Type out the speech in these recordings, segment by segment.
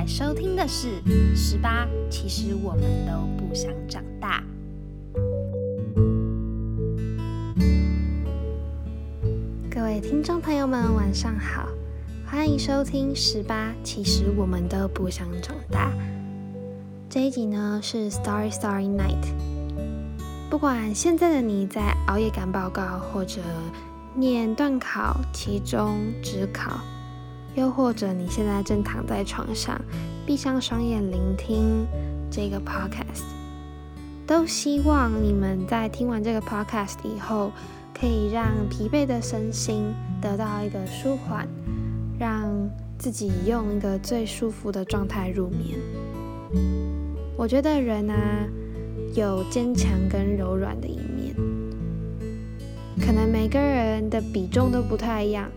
在收听的是《十八》，其实我们都不想长大。各位听众朋友们，晚上好，欢迎收听《十八》，其实我们都不想长大。这一集呢是《Starry Starry Night》。不管现在的你在熬夜赶报告，或者念段考、期中、职考。又或者你现在正躺在床上，闭上双眼聆听这个 podcast，都希望你们在听完这个 podcast 以后，可以让疲惫的身心得到一个舒缓，让自己用一个最舒服的状态入眠。我觉得人啊，有坚强跟柔软的一面，可能每个人的比重都不太一样。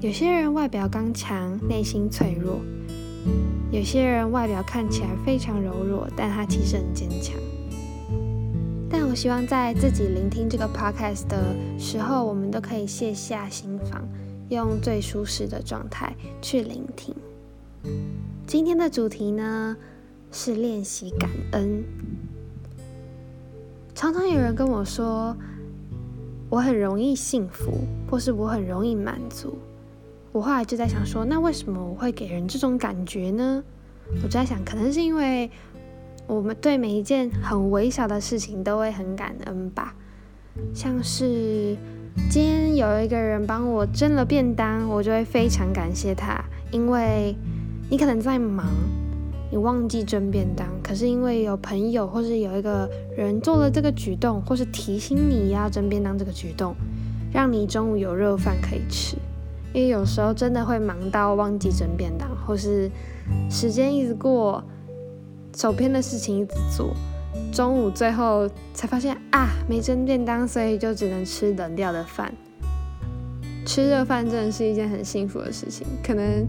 有些人外表刚强，内心脆弱；有些人外表看起来非常柔弱，但他其实很坚强。但我希望在自己聆听这个 podcast 的时候，我们都可以卸下心防，用最舒适的状态去聆听。今天的主题呢是练习感恩。常常有人跟我说，我很容易幸福，或是我很容易满足。我后来就在想说，那为什么我会给人这种感觉呢？我就在想，可能是因为我们对每一件很微小的事情都会很感恩吧。像是今天有一个人帮我蒸了便当，我就会非常感谢他，因为你可能在忙，你忘记蒸便当，可是因为有朋友或是有一个人做了这个举动，或是提醒你要蒸便当这个举动，让你中午有热饭可以吃。因为有时候真的会忙到忘记蒸便当，或是时间一直过，手边的事情一直做，中午最后才发现啊没蒸便当，所以就只能吃冷掉的饭。吃热饭真的是一件很幸福的事情，可能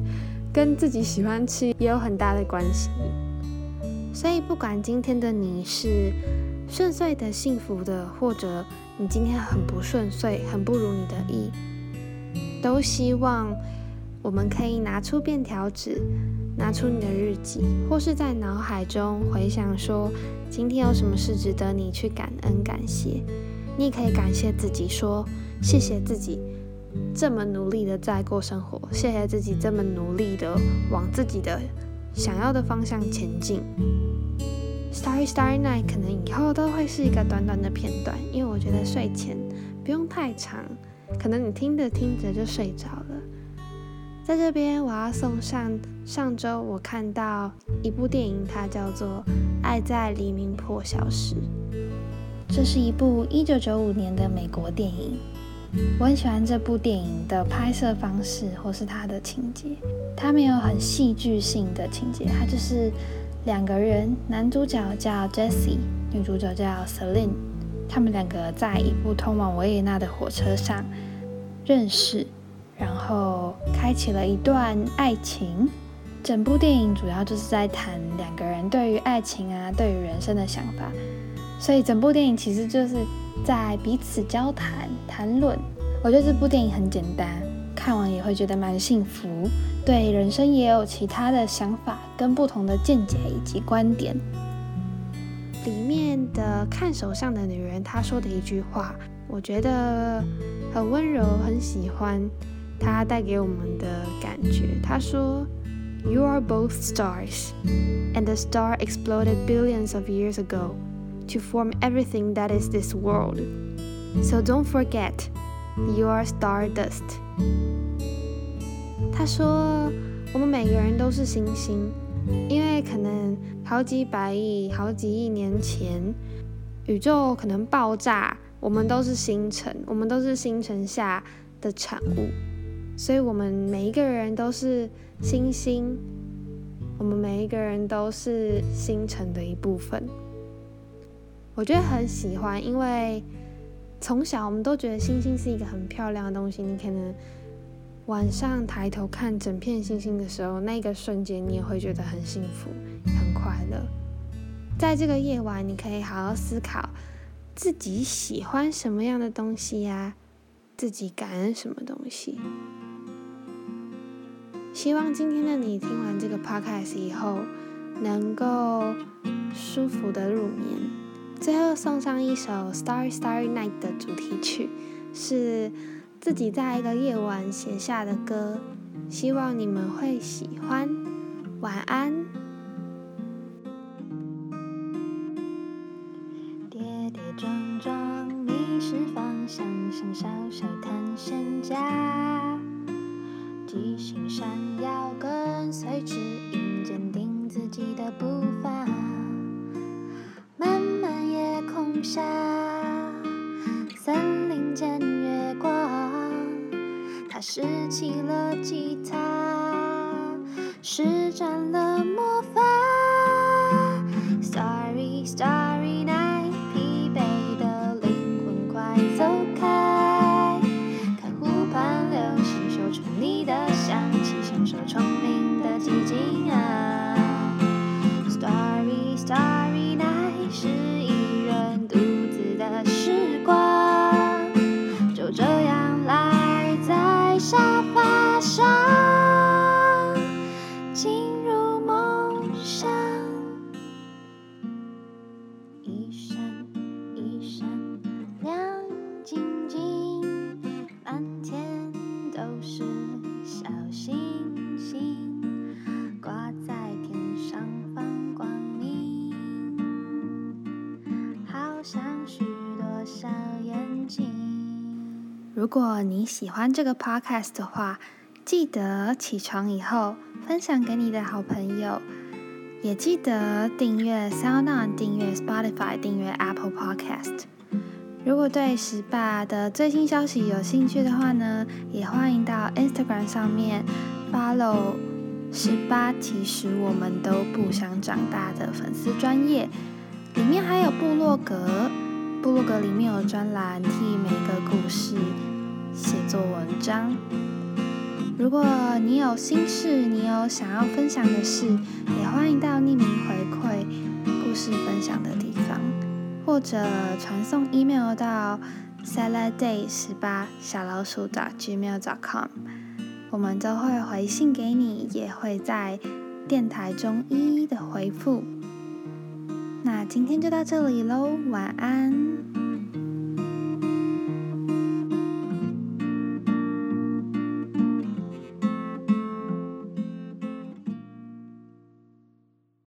跟自己喜欢吃也有很大的关系。所以不管今天的你是顺遂的、幸福的，或者你今天很不顺遂、很不如你的意。都希望我们可以拿出便条纸，拿出你的日记，或是在脑海中回想说，今天有什么事值得你去感恩感谢。你也可以感谢自己，说谢谢自己这么努力的在过生活，谢谢自己这么努力的往自己的想要的方向前进。Starry Starry Night 可能以后都会是一个短短的片段，因为我觉得睡前不用太长。可能你听着听着就睡着了。在这边，我要送上上周我看到一部电影，它叫做《爱在黎明破晓时》。这是一部一九九五年的美国电影。我很喜欢这部电影的拍摄方式，或是它的情节。它没有很戏剧性的情节，它就是两个人，男主角叫 Jesse，女主角叫 Celine。他们两个在一部通往维也纳的火车上认识，然后开启了一段爱情。整部电影主要就是在谈两个人对于爱情啊，对于人生的想法。所以整部电影其实就是在彼此交谈、谈论。我觉得这部电影很简单，看完也会觉得蛮幸福，对人生也有其他的想法跟不同的见解以及观点。里面的看手相的女人，她说的一句话，我觉得很温柔，很喜欢她带给我们的感觉。她说：“You are both stars, and the star exploded billions of years ago to form everything that is this world. So don't forget, you are stardust。”她说：“我们每个人都是星星。”因为可能 好几百亿、好几亿年前，宇宙可能爆炸，我们都是星辰，我们都是星辰下的产物，所以我们每一个人都是星星，我们每一个人都是星辰的一部分。我觉得很喜欢，因为从小我们都觉得星星是一个很漂亮的东西，你可能。晚上抬头看整片星星的时候，那个瞬间你也会觉得很幸福、快乐。在这个夜晚，你可以好好思考自己喜欢什么样的东西呀，自己感恩什么东西。希望今天的你听完这个 podcast 以后，能够舒服的入眠。最后送上一首《Starry Starry Night》的主题曲，是自己在一个夜晚写下的歌，希望你们会喜欢。晚安。撞撞，迷失方向，像小小探险家。即兴闪耀，跟随指引，坚定自己的步伐。漫漫夜空下，森林间月光，他拾起了吉他，施展了魔法。Starry starry 聪明的寂静啊。好像许多小眼睛。如果你喜欢这个 podcast 的话，记得起床以后分享给你的好朋友，也记得订阅 SoundOn、订阅 Spotify、订阅 Apple Podcast。如果对十八的最新消息有兴趣的话呢，也欢迎到 Instagram 上面 follow 十八。其实我们都不想长大的粉丝专业，里面还有部落格，部落格里面有专栏，替每个故事写作文章。如果你有心事，你有想要分享的事，也欢迎到匿名回馈故事分享的地方，或者传送 email 到 saladday 十八小老鼠 gmail.com，我们都会回信给你，也会在电台中一一的回复。那今天就到这里喽，晚安。